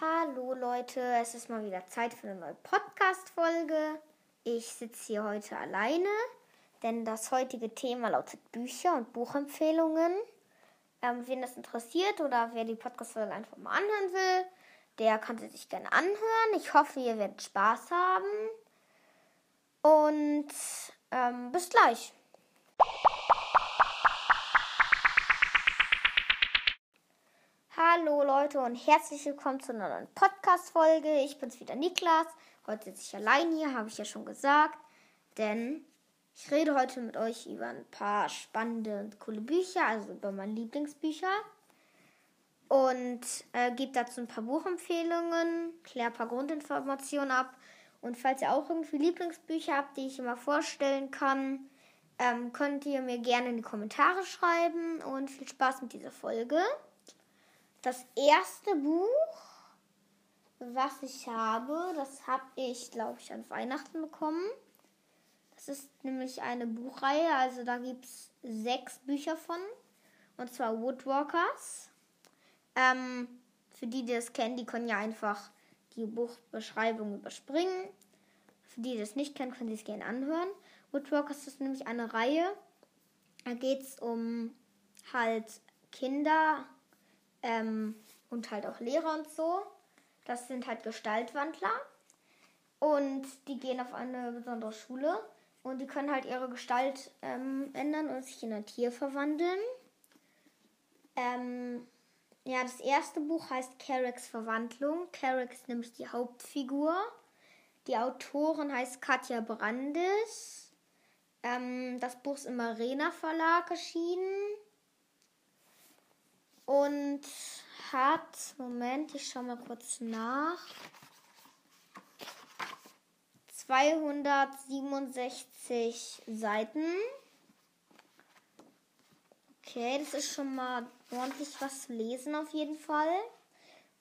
Hallo Leute, es ist mal wieder Zeit für eine neue Podcast-Folge. Ich sitze hier heute alleine, denn das heutige Thema lautet Bücher und Buchempfehlungen. Ähm, wen das interessiert oder wer die Podcast-Folge einfach mal anhören will, der kann sie sich gerne anhören. Ich hoffe, ihr werdet Spaß haben. Und ähm, bis gleich. Hallo Leute und herzlich willkommen zu einer neuen Podcast-Folge. Ich bin's wieder Niklas. Heute sitze ich allein hier, habe ich ja schon gesagt. Denn ich rede heute mit euch über ein paar spannende und coole Bücher, also über meine Lieblingsbücher. Und äh, gebe dazu ein paar Buchempfehlungen, kläre ein paar Grundinformationen ab. Und falls ihr auch irgendwie Lieblingsbücher habt, die ich immer vorstellen kann, ähm, könnt ihr mir gerne in die Kommentare schreiben. Und viel Spaß mit dieser Folge. Das erste Buch, was ich habe, das habe ich, glaube ich, an Weihnachten bekommen. Das ist nämlich eine Buchreihe, also da gibt es sechs Bücher von. Und zwar Woodwalkers. Ähm, für die, die das kennen, die können ja einfach die Buchbeschreibung überspringen. Für die, die das nicht kennen, können sie es gerne anhören. Woodwalkers ist nämlich eine Reihe. Da geht es um halt Kinder, ähm, und halt auch Lehrer und so. Das sind halt Gestaltwandler. Und die gehen auf eine besondere Schule. Und die können halt ihre Gestalt ähm, ändern und sich in ein Tier verwandeln. Ähm, ja, das erste Buch heißt Carricks Verwandlung. Carrick ist nämlich die Hauptfigur. Die Autorin heißt Katja Brandes. Ähm, das Buch ist im Arena Verlag erschienen und hat, Moment, ich schau mal kurz nach, 267 Seiten. Okay, das ist schon mal ordentlich was zu lesen auf jeden Fall.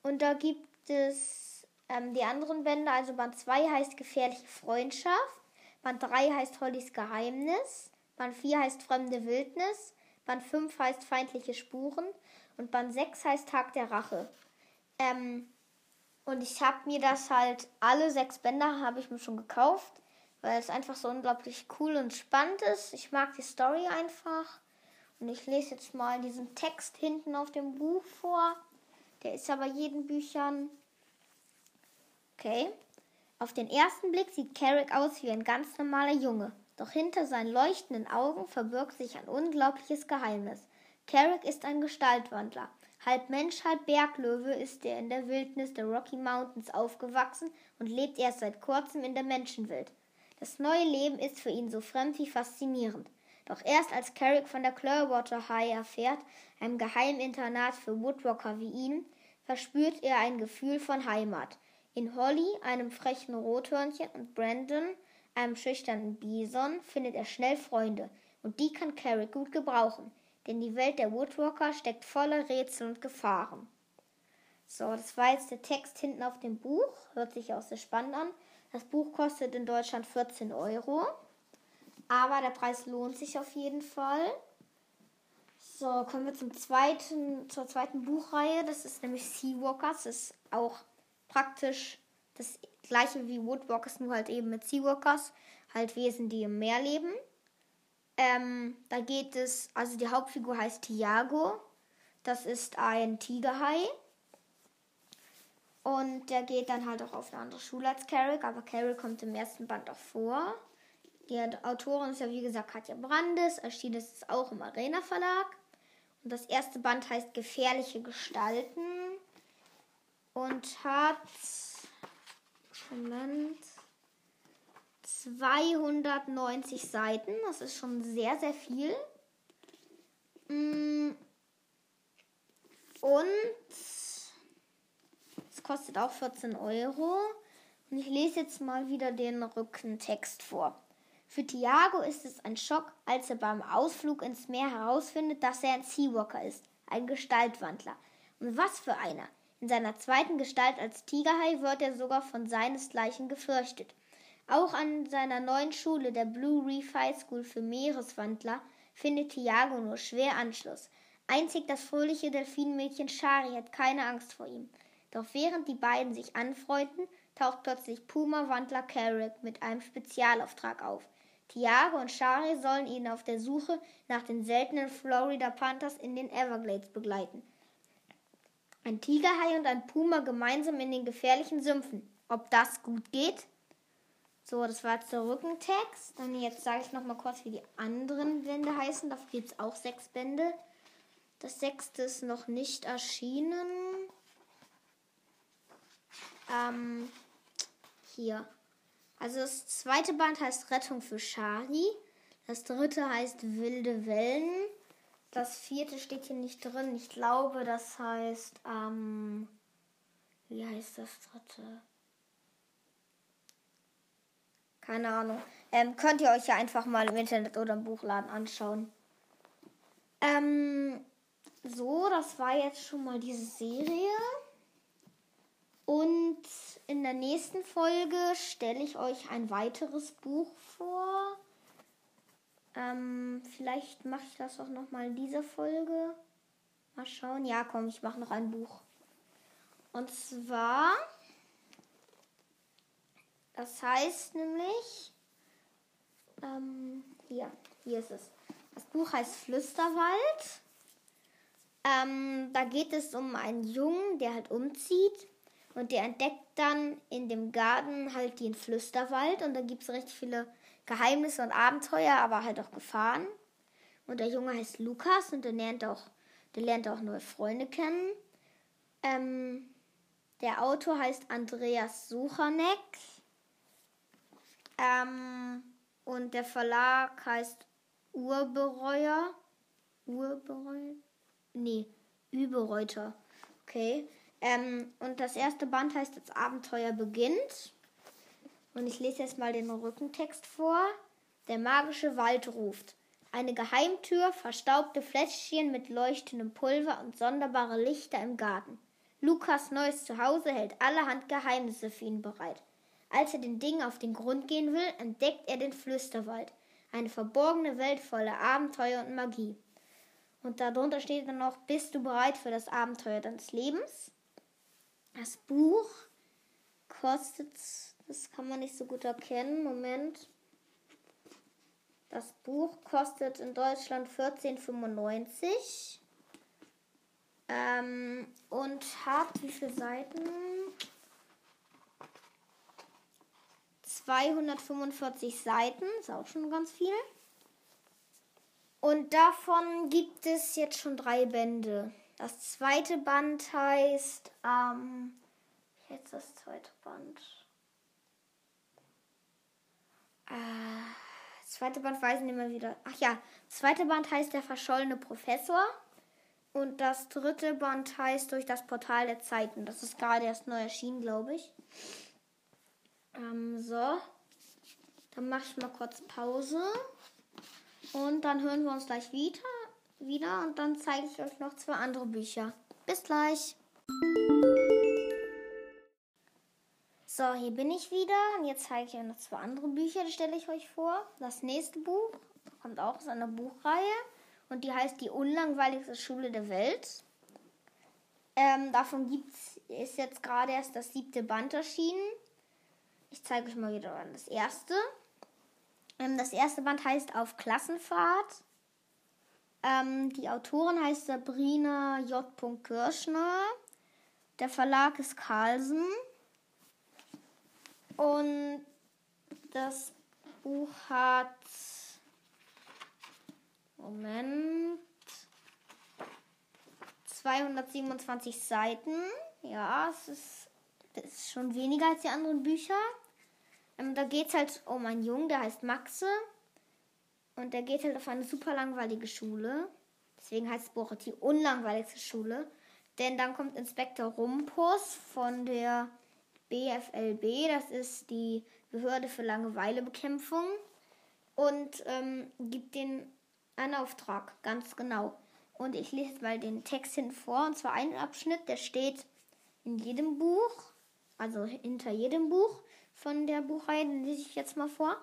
Und da gibt es ähm, die anderen Bände, also Band 2 heißt Gefährliche Freundschaft, Band 3 heißt Hollys Geheimnis, Band 4 heißt Fremde Wildnis, Band 5 heißt Feindliche Spuren und Band 6 heißt Tag der Rache. Ähm, und ich habe mir das halt, alle sechs Bänder habe ich mir schon gekauft, weil es einfach so unglaublich cool und spannend ist. Ich mag die Story einfach. Und ich lese jetzt mal diesen Text hinten auf dem Buch vor. Der ist ja bei jeden Büchern. Okay. Auf den ersten Blick sieht Carrick aus wie ein ganz normaler Junge. Doch hinter seinen leuchtenden Augen verbirgt sich ein unglaubliches Geheimnis. Carrick ist ein Gestaltwandler. Halb Mensch, halb Berglöwe ist er in der Wildnis der Rocky Mountains aufgewachsen und lebt erst seit kurzem in der Menschenwelt. Das neue Leben ist für ihn so fremd wie faszinierend. Doch erst als Carrick von der Clearwater High erfährt, einem Geheiminternat für Woodwalker wie ihn, verspürt er ein Gefühl von Heimat. In Holly, einem frechen Rothörnchen, und Brandon, einem schüchternen Bison, findet er schnell Freunde, und die kann Carrick gut gebrauchen denn die Welt der Woodwalker steckt voller Rätsel und Gefahren. So, das war jetzt der Text hinten auf dem Buch. Hört sich auch sehr spannend an. Das Buch kostet in Deutschland 14 Euro. Aber der Preis lohnt sich auf jeden Fall. So, kommen wir zum zweiten, zur zweiten Buchreihe. Das ist nämlich Seawalkers. Das ist auch praktisch das gleiche wie Woodwalkers, nur halt eben mit Seawalkers. Halt Wesen, die im Meer leben. Ähm, da geht es, also die Hauptfigur heißt Tiago. Das ist ein Tigerhai. Und der geht dann halt auch auf eine andere Schule als Carrick, aber Carrick kommt im ersten Band auch vor. Die Autorin ist ja wie gesagt Katja Brandes, erschienen ist es auch im Arena Verlag. Und das erste Band heißt Gefährliche Gestalten und hat Moment 290 Seiten. Das ist schon sehr, sehr viel. Mm. Und es kostet auch 14 Euro. Und ich lese jetzt mal wieder den Rückentext vor. Für Tiago ist es ein Schock, als er beim Ausflug ins Meer herausfindet, dass er ein Seawalker ist, ein Gestaltwandler. Und was für einer! In seiner zweiten Gestalt als Tigerhai wird er sogar von seinesgleichen gefürchtet. Auch an seiner neuen Schule, der Blue Reef High School für Meereswandler, findet Tiago nur schwer Anschluss. Einzig das fröhliche Delfinmädchen Shari hat keine Angst vor ihm. Doch während die beiden sich anfreunden, taucht plötzlich Puma-Wandler Carrick mit einem Spezialauftrag auf. Tiago und Shari sollen ihn auf der Suche nach den seltenen Florida Panthers in den Everglades begleiten. Ein Tigerhai und ein Puma gemeinsam in den gefährlichen Sümpfen. Ob das gut geht? So, das war jetzt der Rückentext. Dann jetzt sage ich noch mal kurz, wie die anderen Bände heißen. Dafür gibt es auch sechs Bände. Das sechste ist noch nicht erschienen. Ähm, hier. Also das zweite Band heißt Rettung für Shari. Das dritte heißt Wilde Wellen. Das vierte steht hier nicht drin. Ich glaube, das heißt, ähm, wie heißt das dritte? Keine Ahnung. Ähm, könnt ihr euch ja einfach mal im Internet oder im Buchladen anschauen. Ähm, so, das war jetzt schon mal diese Serie. Und in der nächsten Folge stelle ich euch ein weiteres Buch vor. Ähm, vielleicht mache ich das auch noch mal in dieser Folge. Mal schauen. Ja, komm, ich mache noch ein Buch. Und zwar das heißt nämlich, ähm, hier, hier ist es. Das Buch heißt Flüsterwald. Ähm, da geht es um einen Jungen, der halt umzieht und der entdeckt dann in dem Garten halt den Flüsterwald und da gibt es recht viele Geheimnisse und Abenteuer, aber halt auch Gefahren. Und der Junge heißt Lukas und der lernt auch, der lernt auch neue Freunde kennen. Ähm, der Autor heißt Andreas Suchanek. Ähm, und der Verlag heißt Urbereuer. Urbereuer? Nee, Überreuter. Okay. Ähm, und das erste Band heißt Das Abenteuer beginnt. Und ich lese jetzt mal den Rückentext vor. Der magische Wald ruft. Eine Geheimtür, verstaubte Fläschchen mit leuchtendem Pulver und sonderbare Lichter im Garten. Lukas neues Zuhause hält allerhand Geheimnisse für ihn bereit. Als er den Dingen auf den Grund gehen will, entdeckt er den Flüsterwald, eine verborgene Welt voller Abenteuer und Magie. Und darunter steht dann noch, bist du bereit für das Abenteuer deines Lebens? Das Buch kostet, das kann man nicht so gut erkennen, Moment. Das Buch kostet in Deutschland 14,95 ähm, und hat wie viele Seiten? 245 Seiten, ist auch schon ganz viel. Und davon gibt es jetzt schon drei Bände. Das zweite Band heißt, ähm, jetzt das zweite Band. Äh, zweite Band weiß ich nicht mehr wieder. Ach ja, das zweite Band heißt Der verschollene Professor. Und das dritte Band heißt Durch das Portal der Zeiten. Das ist gerade erst neu erschienen, glaube ich. Ähm, so. Dann mache ich mal kurz Pause. Und dann hören wir uns gleich wieder, wieder und dann zeige ich euch noch zwei andere Bücher. Bis gleich. So, hier bin ich wieder und jetzt zeige ich euch noch zwei andere Bücher, die stelle ich euch vor. Das nächste Buch kommt auch aus einer Buchreihe und die heißt Die unlangweiligste Schule der Welt. Ähm, davon gibt's, ist jetzt gerade erst das siebte Band erschienen. Ich zeige euch mal wieder das erste. Ähm, das erste Band heißt Auf Klassenfahrt. Ähm, die Autorin heißt Sabrina J. Kirschner. Der Verlag ist Carlsen. Und das Buch hat. Moment. 227 Seiten. Ja, es ist das ist schon weniger als die anderen Bücher. Ähm, da geht es halt um einen Jungen, der heißt Maxe. Und der geht halt auf eine super langweilige Schule. Deswegen heißt Buch die unlangweiligste Schule. Denn dann kommt Inspektor Rumpus von der BFLB, das ist die Behörde für Langeweilebekämpfung, und ähm, gibt den einen Auftrag, ganz genau. Und ich lese mal den Text hin vor, und zwar einen Abschnitt, der steht in jedem Buch also hinter jedem Buch von der Buchreihe, lese ich jetzt mal vor.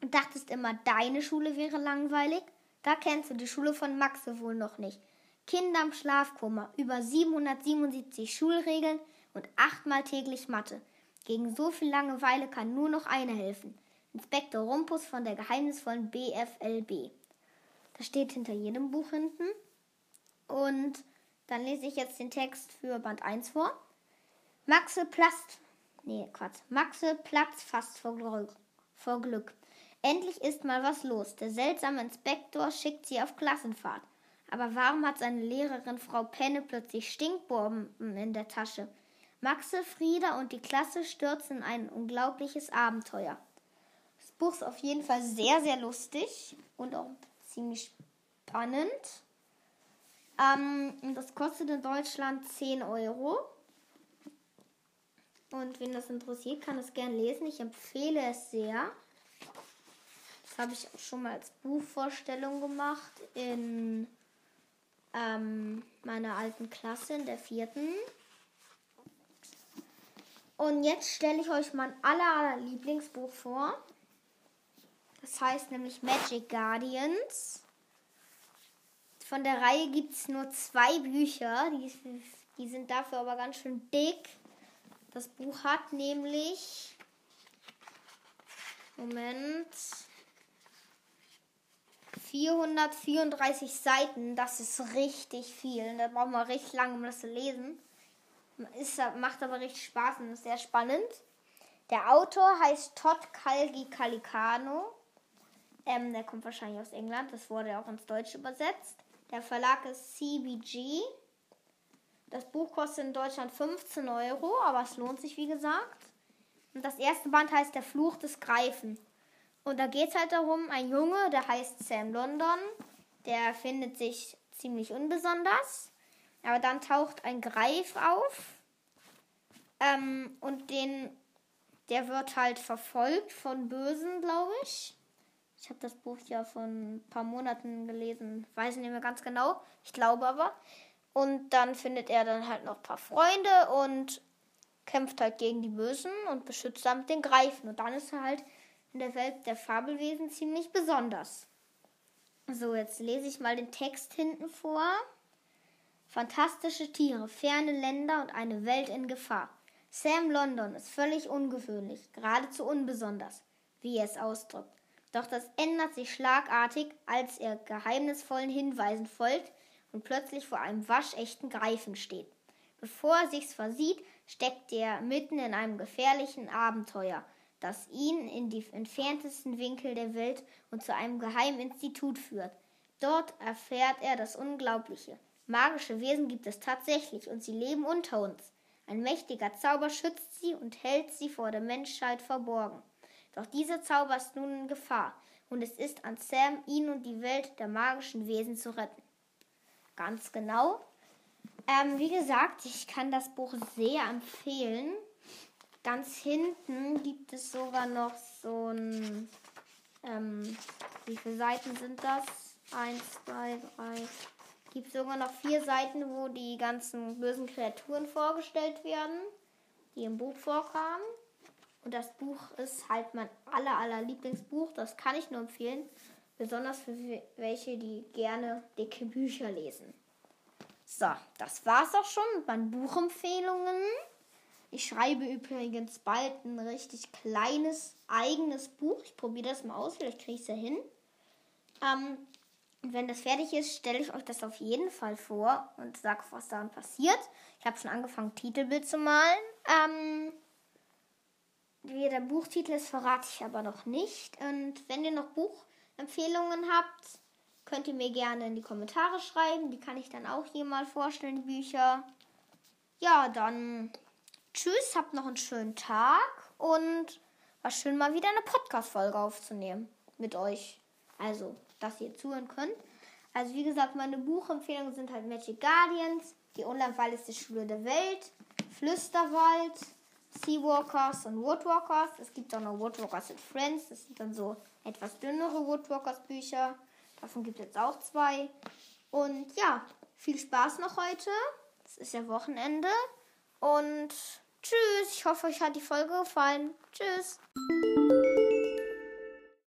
Du dachtest immer, deine Schule wäre langweilig? Da kennst du die Schule von Maxe wohl noch nicht. Kinder im Schlafkummer, über 777 Schulregeln, und achtmal täglich Mathe. Gegen so viel Langeweile kann nur noch eine helfen. Inspektor Rumpus von der geheimnisvollen BFLB. Das steht hinter jedem Buch hinten. Und dann lese ich jetzt den Text für Band 1 vor. Maxe platzt. Nee, Quatsch. Maxe platzt fast vor Glück. Vor Glück. Endlich ist mal was los. Der seltsame Inspektor schickt sie auf Klassenfahrt. Aber warum hat seine Lehrerin Frau Penne plötzlich Stinkbomben in der Tasche? Maxe, Frieda und die Klasse stürzen in ein unglaubliches Abenteuer. Das Buch ist auf jeden Fall sehr, sehr lustig und auch ziemlich spannend. Ähm, das kostet in Deutschland 10 Euro. Und wen das interessiert, kann es gerne lesen. Ich empfehle es sehr. Das habe ich auch schon mal als Buchvorstellung gemacht in ähm, meiner alten Klasse, in der vierten. Und jetzt stelle ich euch mein aller, aller Lieblingsbuch vor. Das heißt nämlich Magic Guardians. Von der Reihe gibt es nur zwei Bücher. Die, die sind dafür aber ganz schön dick. Das Buch hat nämlich. Moment. 434 Seiten. Das ist richtig viel. Da braucht man richtig lange, um das zu lesen. Ist, macht aber richtig Spaß und ist sehr spannend. Der Autor heißt Todd Kalgi Calicano. Ähm, der kommt wahrscheinlich aus England. Das wurde auch ins Deutsche übersetzt. Der Verlag ist CBG. Das Buch kostet in Deutschland 15 Euro, aber es lohnt sich, wie gesagt. Und das erste Band heißt Der Fluch des Greifen. Und da geht es halt darum, ein Junge, der heißt Sam London, der findet sich ziemlich unbesonders. Aber dann taucht ein Greif auf. Ähm, und den, der wird halt verfolgt von Bösen, glaube ich. Ich habe das Buch ja vor ein paar Monaten gelesen. Weiß nicht mehr ganz genau. Ich glaube aber. Und dann findet er dann halt noch ein paar Freunde und kämpft halt gegen die Bösen und beschützt damit den Greifen. Und dann ist er halt in der Welt der Fabelwesen ziemlich besonders. So, jetzt lese ich mal den Text hinten vor. Fantastische Tiere, ferne Länder und eine Welt in Gefahr. Sam London ist völlig ungewöhnlich, geradezu unbesonders, wie er es ausdrückt. Doch das ändert sich schlagartig, als er geheimnisvollen Hinweisen folgt und plötzlich vor einem waschechten Greifen steht. Bevor er sich's versieht, steckt er mitten in einem gefährlichen Abenteuer, das ihn in die entferntesten Winkel der Welt und zu einem geheimen Institut führt. Dort erfährt er das Unglaubliche. Magische Wesen gibt es tatsächlich und sie leben unter uns. Ein mächtiger Zauber schützt sie und hält sie vor der Menschheit verborgen. Doch dieser Zauber ist nun in Gefahr und es ist an Sam, ihn und die Welt der magischen Wesen zu retten. Ganz genau. Ähm, wie gesagt, ich kann das Buch sehr empfehlen. Ganz hinten gibt es sogar noch so ein. Ähm, wie viele Seiten sind das? Eins, zwei, drei, gibt sogar noch vier Seiten, wo die ganzen bösen Kreaturen vorgestellt werden, die im Buch vorkamen. Und das Buch ist halt mein aller, aller Lieblingsbuch. Das kann ich nur empfehlen. Besonders für welche, die gerne dicke Bücher lesen. So, das war's auch schon mit meinen Buchempfehlungen. Ich schreibe übrigens bald ein richtig kleines eigenes Buch. Ich probiere das mal aus, vielleicht kriege ich es ja hin. Ähm, und wenn das fertig ist, stelle ich euch das auf jeden Fall vor und sage, was daran passiert. Ich habe schon angefangen, Titelbild zu malen. Ähm, wie der Buchtitel ist, verrate ich aber noch nicht. Und wenn ihr noch Buchempfehlungen habt, könnt ihr mir gerne in die Kommentare schreiben. Die kann ich dann auch hier mal vorstellen, die Bücher. Ja, dann tschüss, habt noch einen schönen Tag und war schön mal wieder eine Podcast-Folge aufzunehmen mit euch. Also dass ihr zuhören könnt. Also wie gesagt, meine Buchempfehlungen sind halt Magic Guardians, die unlangweiligste Schule der Welt, Flüsterwald, Seawalkers und Woodwalkers. Es gibt auch noch Woodwalkers and Friends. Das sind dann so etwas dünnere Woodwalkers Bücher. Davon gibt es jetzt auch zwei. Und ja, viel Spaß noch heute. Es ist ja Wochenende. Und tschüss. Ich hoffe, euch hat die Folge gefallen. Tschüss.